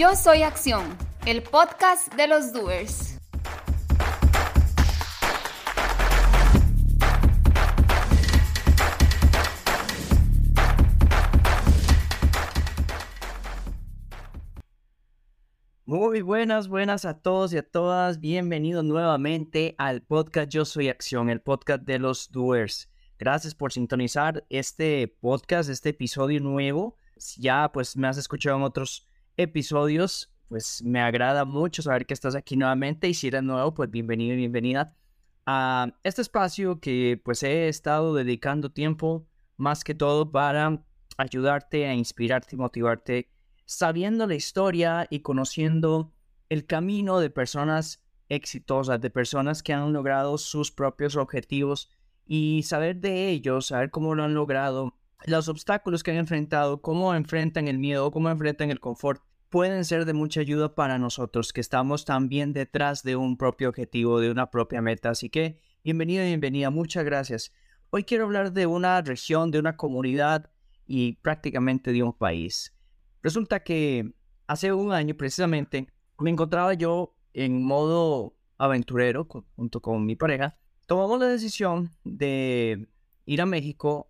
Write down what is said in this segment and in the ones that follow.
Yo soy Acción, el podcast de los doers. Muy buenas, buenas a todos y a todas. Bienvenidos nuevamente al podcast Yo Soy Acción, el podcast de los doers. Gracias por sintonizar este podcast, este episodio nuevo. Ya pues me has escuchado en otros episodios, pues me agrada mucho saber que estás aquí nuevamente y si eres nuevo, pues bienvenido y bienvenida a este espacio que pues he estado dedicando tiempo más que todo para ayudarte a inspirarte y motivarte sabiendo la historia y conociendo el camino de personas exitosas, de personas que han logrado sus propios objetivos y saber de ellos, saber cómo lo han logrado, los obstáculos que han enfrentado, cómo enfrentan el miedo, cómo enfrentan el confort, pueden ser de mucha ayuda para nosotros que estamos también detrás de un propio objetivo, de una propia meta. Así que bienvenido bienvenida, muchas gracias. Hoy quiero hablar de una región, de una comunidad y prácticamente de un país. Resulta que hace un año precisamente me encontraba yo en modo aventurero junto con mi pareja. Tomamos la decisión de ir a México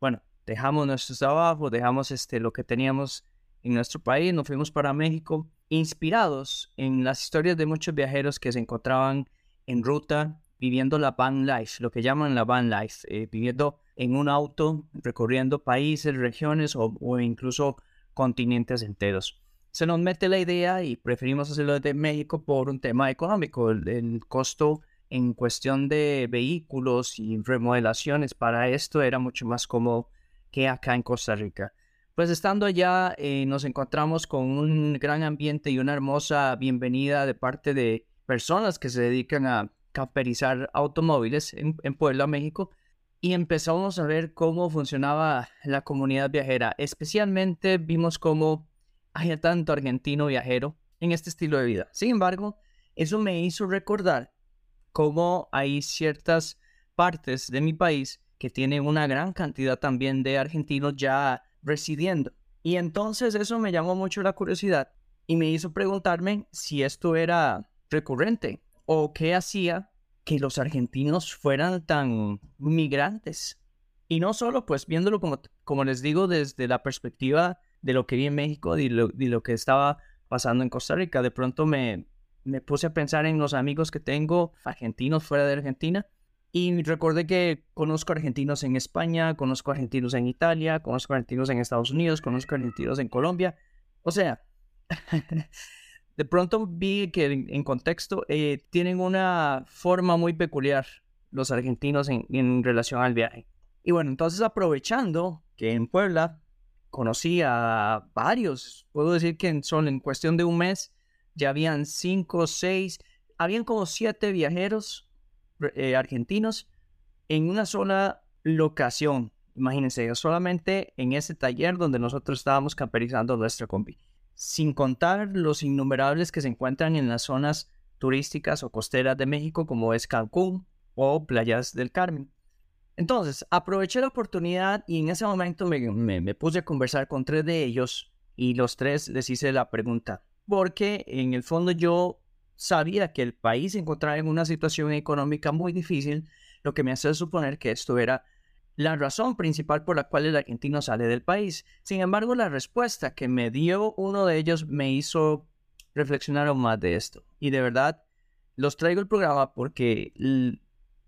bueno, dejamos nuestros trabajos, dejamos este, lo que teníamos en nuestro país, nos fuimos para México, inspirados en las historias de muchos viajeros que se encontraban en ruta viviendo la van life, lo que llaman la van life, eh, viviendo en un auto, recorriendo países, regiones o, incluso continentes enteros. Se nos mete la idea y preferimos hacerlo desde México por un tema económico. El, costo en cuestión de vehículos y remodelaciones para esto era mucho más cómodo que acá en Costa Rica. Pues estando allá eh, nos encontramos con un gran ambiente y una hermosa bienvenida de parte de personas que se dedican a camperizar automóviles en, Puebla, México, y empezamos a ver cómo funcionaba la comunidad viajera. Especialmente vimos cómo hay tanto argentino viajero en este estilo de vida. Sin embargo, eso me hizo recordar cómo hay ciertas partes de mi país que tienen una gran cantidad también de argentinos ya residiendo. Y entonces eso me llamó mucho la curiosidad y me hizo preguntarme si esto era recurrente o qué hacía que los argentinos fueran tan migrantes. Y no solo, pues viéndolo como, como les digo, desde la perspectiva de lo que vi en México y lo, lo que estaba pasando en Costa Rica. De pronto me, me puse a pensar en los amigos que tengo argentinos fuera de Argentina y recordé que conozco argentinos en España, conozco argentinos en Italia, conozco argentinos en Estados Unidos, conozco argentinos en Colombia. O sea, de pronto vi que en, contexto eh, tienen una forma muy peculiar los argentinos en, relación al viaje. Y bueno, entonces aprovechando que en Puebla conocí a varios, puedo decir que en, en cuestión de un mes ya habían cinco, seis, habían como siete viajeros eh, argentinos en una sola locación. Imagínense, solamente en ese taller donde nosotros estábamos camperizando nuestra combi sin contar los innumerables que se encuentran en las zonas turísticas o costeras de México como es Cancún o Playas del Carmen. Entonces, aproveché la oportunidad y en ese momento me, puse a conversar con tres de ellos y los tres les hice la pregunta, porque en el fondo yo sabía que el país se encontraba en una situación económica muy difícil, lo que me hace suponer que esto era la razón principal por la cual el argentino sale del país. Sin embargo, la respuesta que me dio uno de ellos me hizo reflexionar aún más de esto. Y de verdad, los traigo el programa porque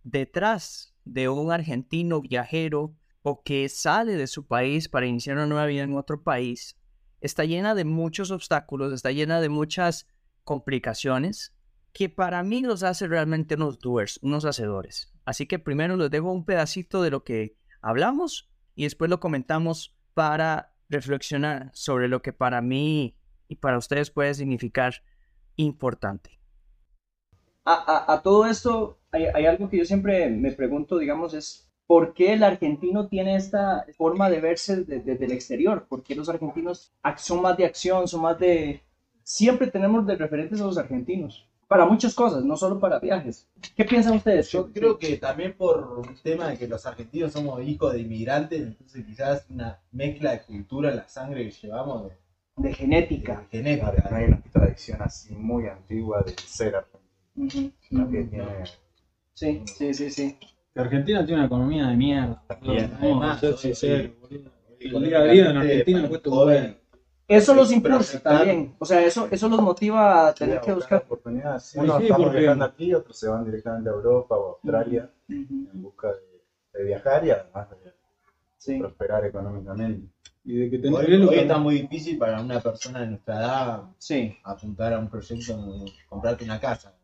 detrás de un argentino viajero o que sale de su país para iniciar una nueva vida en otro país, está llena de muchos obstáculos, está llena de muchas complicaciones que para mí los hace realmente unos doers, unos hacedores. Así que primero les dejo un pedacito de lo que hablamos y después lo comentamos para reflexionar sobre lo que para mí y para ustedes puede significar importante. A, todo esto hay, algo que yo siempre me pregunto, digamos, es ¿por qué el argentino tiene esta forma de verse desde el exterior? ¿Por qué los argentinos son más de acción, son más de... Siempre tenemos de referentes a los argentinos para muchas cosas, no solo para viajes. ¿Qué piensan ustedes? Yo creo que también por un tema de que los argentinos somos hijos de inmigrantes, entonces quizás una mezcla de cultura, la sangre que llevamos de genética. Genética. Ahora, no hay una tradición así muy antigua de ser argentino, Ujú, sino que tiene Sí, sí, sí, sí. Argentina tiene una economía de mierda. También, Vamos además, a ser hoy- sinceros, boludo. hoy El día a día en Argentina para cuesta un Eso los impulsa también. O sea, eso, eso los motiva a tener que buscar. oportunidades. Sí, Unos sí, estamos porque- viajando aquí, otros se van directamente a Europa o a Australia en busca de, de viajar y además de Sí. prosperar económicamente. Y de que tenés Hoy, que hoy está muy difícil para una persona de nuestra edad Sí. apuntar a un proyecto comprarte una casa.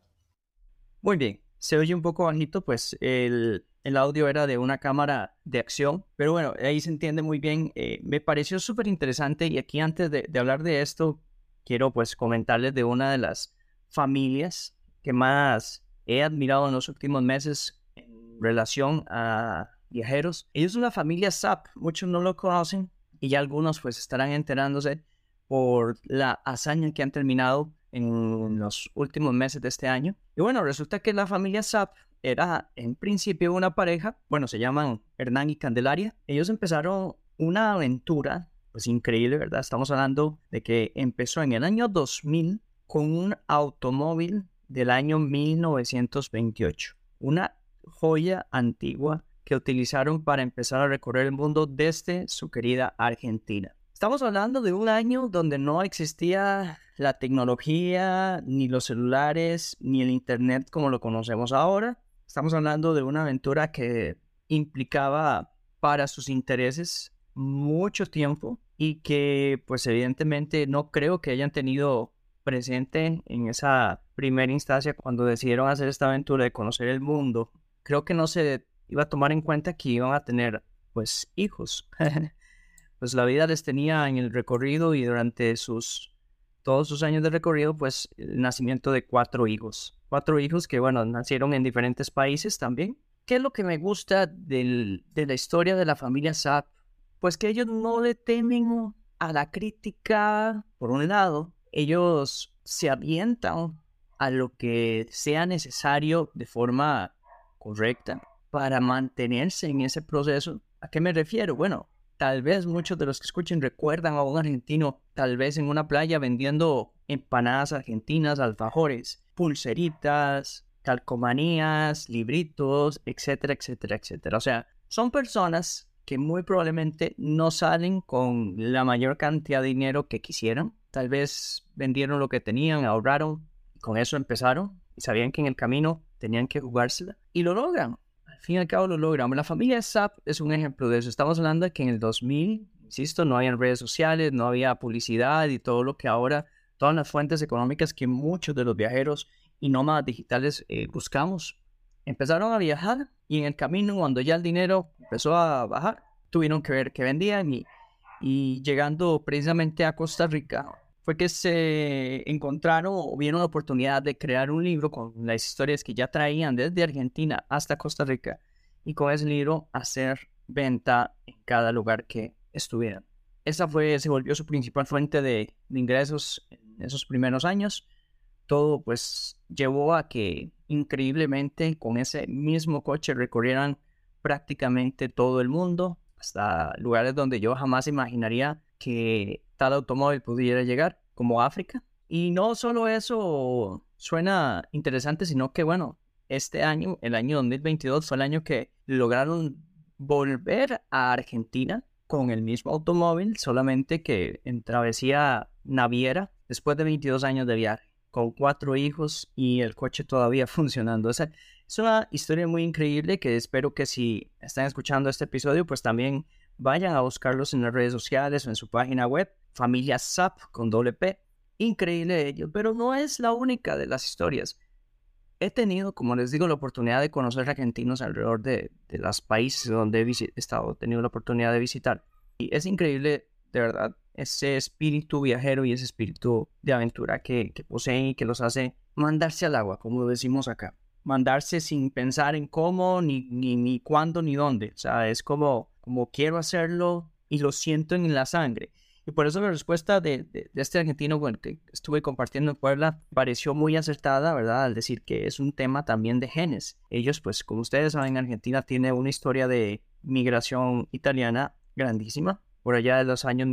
Muy bien. Se oye un poco bajito, pues el, el audio era de una cámara de acción, pero bueno, ahí se entiende muy bien. Eh, me pareció súper interesante y aquí antes de, hablar de esto, quiero pues comentarles de una de las familias que más he admirado en los últimos meses en relación a viajeros. Ellos son la familia Zap, muchos no lo conocen y ya algunos pues estarán enterándose por la hazaña que han terminado en los últimos meses de este año. Y bueno, resulta que la familia Zap era en principio una pareja, bueno, se llaman Hernán y Candelaria. Ellos empezaron una aventura, pues increíble, ¿verdad? Estamos hablando de que empezó en el año 2000 con un automóvil del año 1928, una joya antigua que utilizaron para empezar a recorrer el mundo desde su querida Argentina. Estamos hablando de un año donde no existía la tecnología, ni los celulares, ni el Internet como lo conocemos ahora. Estamos hablando de una aventura que implicaba para sus intereses mucho tiempo y que pues evidentemente no creo que hayan tenido presente en esa primera instancia cuando decidieron hacer esta aventura de conocer el mundo. Creo que no se iba a tomar en cuenta que iban a tener pues hijos. pues la vida les tenía en el recorrido y durante sus todos sus años de recorrido, pues el nacimiento de cuatro hijos. Cuatro hijos que, bueno, nacieron en diferentes países también. ¿Qué es lo que me gusta de la historia de la familia Sapp? Pues que ellos no le temen a la crítica, por un lado. Ellos se avientan a lo que sea necesario de forma correcta para mantenerse en ese proceso. ¿A qué me refiero? Bueno, Tal vez muchos de los que escuchen recuerdan a un argentino, tal vez en una playa vendiendo empanadas argentinas, alfajores, pulseritas, calcomanías, libritos, etcétera, etcétera, etcétera. O sea, son personas que muy probablemente no salen con la mayor cantidad de dinero que quisieran. Tal vez vendieron lo que tenían, ahorraron, con eso empezaron y sabían que en el camino tenían que jugársela y lo logran fin y al cabo lo logramos. La familia SAP es un ejemplo de eso. Estamos hablando de que en el 2000, insisto, no había redes sociales, no había publicidad y todo lo que ahora, todas las fuentes económicas que muchos de los viajeros y nómadas digitales eh, buscamos. Empezaron a viajar y en el camino, cuando ya el dinero empezó a bajar, tuvieron que ver qué vendían y, y llegando precisamente a Costa Rica, fue que se encontraron o vieron la oportunidad de crear un libro con las historias que ya traían desde Argentina hasta Costa Rica y con ese libro hacer venta en cada lugar que estuvieran. Esa fue, se volvió su principal fuente de, de ingresos en esos primeros años. Todo pues llevó a que increíblemente con ese mismo coche recorrieran prácticamente todo el mundo, hasta lugares donde yo jamás imaginaría que tal automóvil pudiera llegar, como África. Y no solo eso suena interesante, sino que bueno, este año, el año 2022, fue el año que lograron volver a Argentina con el mismo automóvil, solamente que en travesía naviera, después de 22 años de viaje, con cuatro hijos y el coche todavía funcionando. O es una historia muy increíble que espero que si están escuchando este episodio, pues también vayan a buscarlos en las redes sociales o en su página web, Familia SAP con doble. Increíble ello, pero no es la única de las historias. He tenido, como les digo, la oportunidad de conocer argentinos alrededor de, de los países donde he estado, he tenido la oportunidad de visitar. Y es increíble, de verdad, ese espíritu viajero y ese espíritu de aventura que, que poseen y que los hace mandarse al agua, como decimos acá. Mandarse sin pensar en cómo, ni, ni, ni cuándo, ni dónde. O sea, es como, como quiero hacerlo y lo siento en la sangre. Y por eso la respuesta de, de, este argentino bueno, que estuve compartiendo en Puebla pareció muy acertada, ¿verdad? Al decir que es un tema también de genes. Ellos, pues, como ustedes saben, Argentina tiene una historia de migración italiana grandísima. Por allá de los años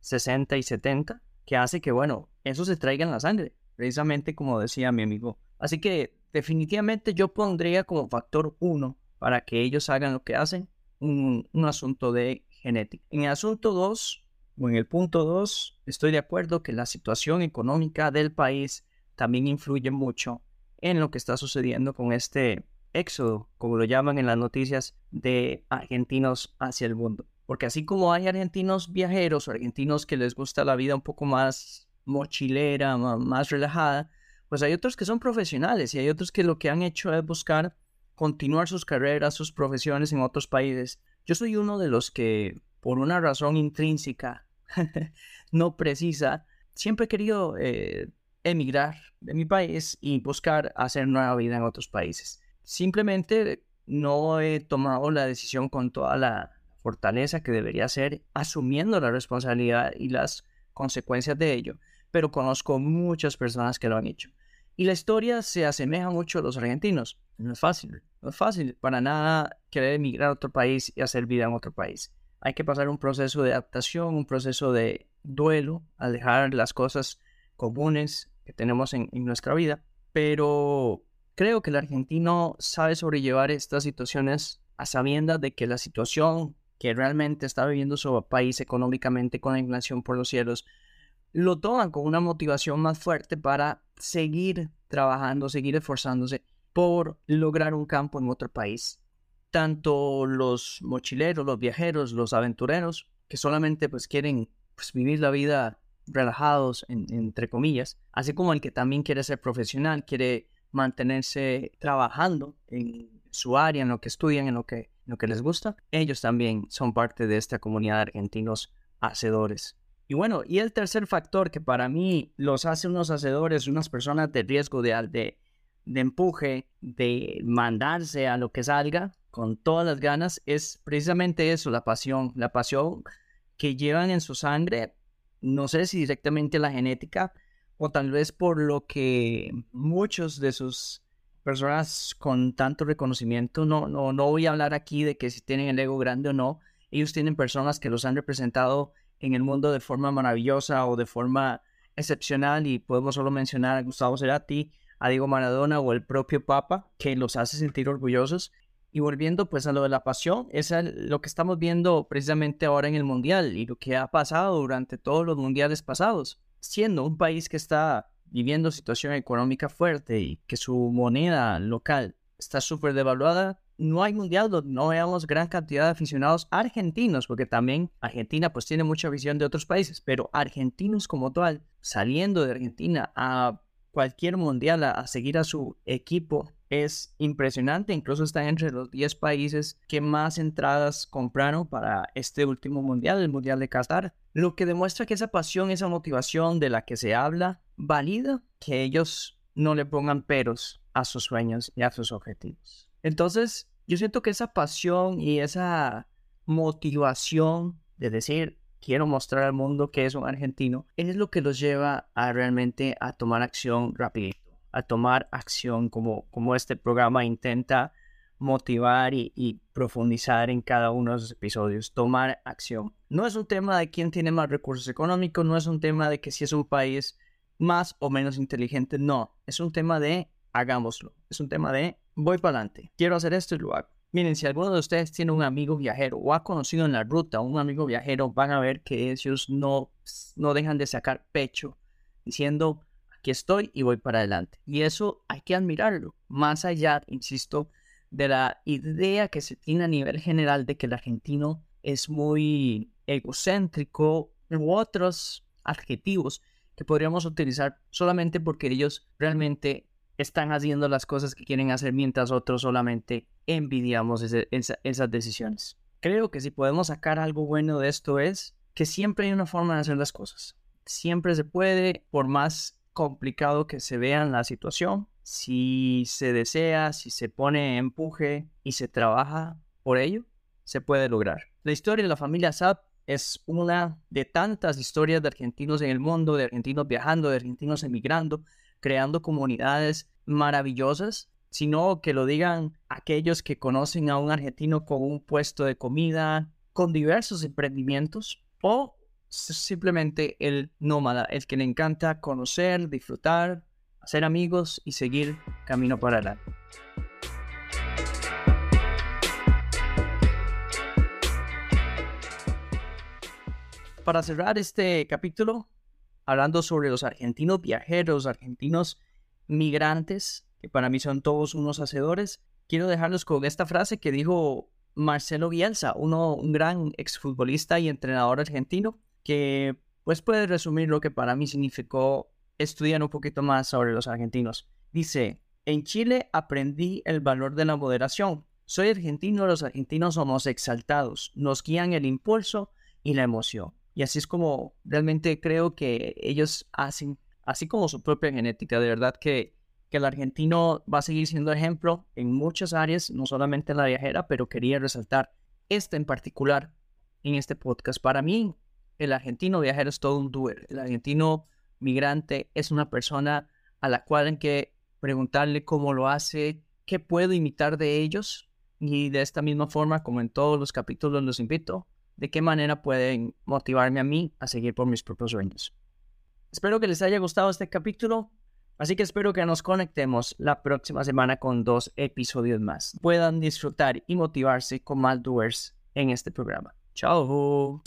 60 y 70, que hace que, bueno, eso se traiga en la sangre, precisamente como decía mi amigo. Así que definitivamente yo pondría como factor uno para que ellos hagan lo que hacen un asunto de genética. En el asunto 2, o en el punto 2, estoy de acuerdo que la situación económica del país también influye mucho en lo que está sucediendo con este éxodo, como lo llaman en las noticias, de argentinos hacia el mundo. Porque así como hay argentinos viajeros o argentinos que les gusta la vida un poco más mochilera, más relajada, pues hay otros que son profesionales y hay otros que lo que han hecho es buscar continuar sus carreras, sus profesiones en otros países. Yo soy uno de los que, por una razón intrínseca, no precisa, siempre he querido eh, emigrar de mi país y buscar hacer nueva vida en otros países. Simplemente no he tomado la decisión con toda la fortaleza que debería ser, asumiendo la responsabilidad y las consecuencias de ello, pero conozco muchas personas que lo han hecho. Y la historia se asemeja mucho a los argentinos. No es fácil, no es fácil para nada querer emigrar a otro país y hacer vida en otro país. Hay que pasar un proceso de adaptación, un proceso de duelo, al dejar las cosas comunes que tenemos en, nuestra vida. Pero creo que el argentino sabe sobrellevar estas situaciones a sabiendas de que la situación que realmente está viviendo su país económicamente con la inflación por los cielos, lo toman con una motivación más fuerte para seguir trabajando, seguir esforzándose por lograr un campo en otro país. Tanto los mochileros, los viajeros, los aventureros, que solamente pues quieren pues, vivir la vida relajados, entre comillas, así como el que también quiere ser profesional, quiere mantenerse trabajando en su área, en lo que estudian, en lo que, en lo que les gusta, ellos también son parte de esta comunidad de argentinos hacedores. Y bueno, y el tercer factor que para mí los hace unos hacedores, unas personas de riesgo de, de, de empuje, de mandarse a lo que salga con todas las ganas, es precisamente eso, la pasión, la pasión que llevan en su sangre, no sé si directamente la genética, o tal vez por lo que muchos de sus personas con tanto reconocimiento, no, no, no voy a hablar aquí de que si tienen el ego grande o no, ellos tienen personas que los han representado en el mundo de forma maravillosa o de forma excepcional y podemos solo mencionar a Gustavo Cerati, a Diego Maradona o el propio Papa, que los hace sentir orgullosos. Y volviendo pues a lo de la pasión, es lo que estamos viendo precisamente ahora en el Mundial y lo que ha pasado durante todos los mundiales pasados. Siendo un país que está viviendo situación económica fuerte y que su moneda local está súper devaluada, no hay mundial donde no veamos gran cantidad de aficionados argentinos, porque también Argentina pues tiene mucha visión de otros países, pero argentinos como tal, saliendo de Argentina a cualquier mundial a, seguir a su equipo es impresionante, incluso está entre los 10 países que más entradas compraron para este último mundial, el mundial de Qatar, lo que demuestra que esa pasión, esa motivación de la que se habla, valida que ellos no le pongan peros a sus sueños y a sus objetivos. Entonces, yo siento que esa pasión y esa motivación de decir, quiero mostrar al mundo que es un argentino, es lo que los lleva a realmente a tomar acción rapidito, a tomar acción como, como este programa intenta motivar y, y, profundizar en cada uno de los episodios, tomar acción. No es un tema de quién tiene más recursos económicos, no es un tema de que si es un país más o menos inteligente, no, es un tema de hagámoslo, es un tema de voy para adelante, quiero hacer esto y lo hago. Miren, si alguno de ustedes tiene un amigo viajero o ha conocido en la ruta un amigo viajero, van a ver que ellos no, no dejan de sacar pecho diciendo, aquí estoy y voy para adelante. Y eso hay que admirarlo, más allá, insisto, de la idea que se tiene a nivel general de que el argentino es muy egocéntrico u otros adjetivos que podríamos utilizar solamente porque ellos realmente están haciendo las cosas que quieren hacer mientras otros solamente envidiamos esas decisiones. Creo que si podemos sacar algo bueno de esto es que siempre hay una forma de hacer las cosas. Siempre se puede, por más complicado que se vea la situación, si se desea, si se pone empuje y se trabaja por ello, se puede lograr. La historia de la familia Saab es una de tantas historias de argentinos en el mundo, de argentinos viajando, de argentinos emigrando, creando comunidades maravillosas, sino que lo digan aquellos que conocen a un argentino con un puesto de comida, con diversos emprendimientos, o simplemente el nómada, el que le encanta conocer, disfrutar, hacer amigos y seguir camino para adelante. Para cerrar este capítulo, hablando sobre los argentinos viajeros, argentinos migrantes, que para mí son todos unos hacedores, quiero dejarlos con esta frase que dijo Marcelo Bielsa, uno, un gran exfutbolista y entrenador argentino, que pues puede resumir lo que para mí significó estudiar un poquito más sobre los argentinos. Dice, en Chile aprendí el valor de la moderación. Soy argentino, los argentinos somos exaltados, nos guían el impulso y la emoción. Y así es como realmente creo que ellos hacen, así como su propia genética, de verdad que, que el argentino va a seguir siendo ejemplo en muchas áreas, no solamente en la viajera, pero quería resaltar este en particular en este podcast. Para mí, el argentino viajero es todo un doer. El argentino migrante es una persona a la cual hay que preguntarle cómo lo hace, qué puedo imitar de ellos y de esta misma forma, como en todos los capítulos los invito, de qué manera pueden motivarme a mí a seguir por mis propios sueños. Espero que les haya gustado este capítulo, así que espero que nos conectemos la próxima semana con dos episodios más. Puedan disfrutar y motivarse con más doers en este programa. Chao.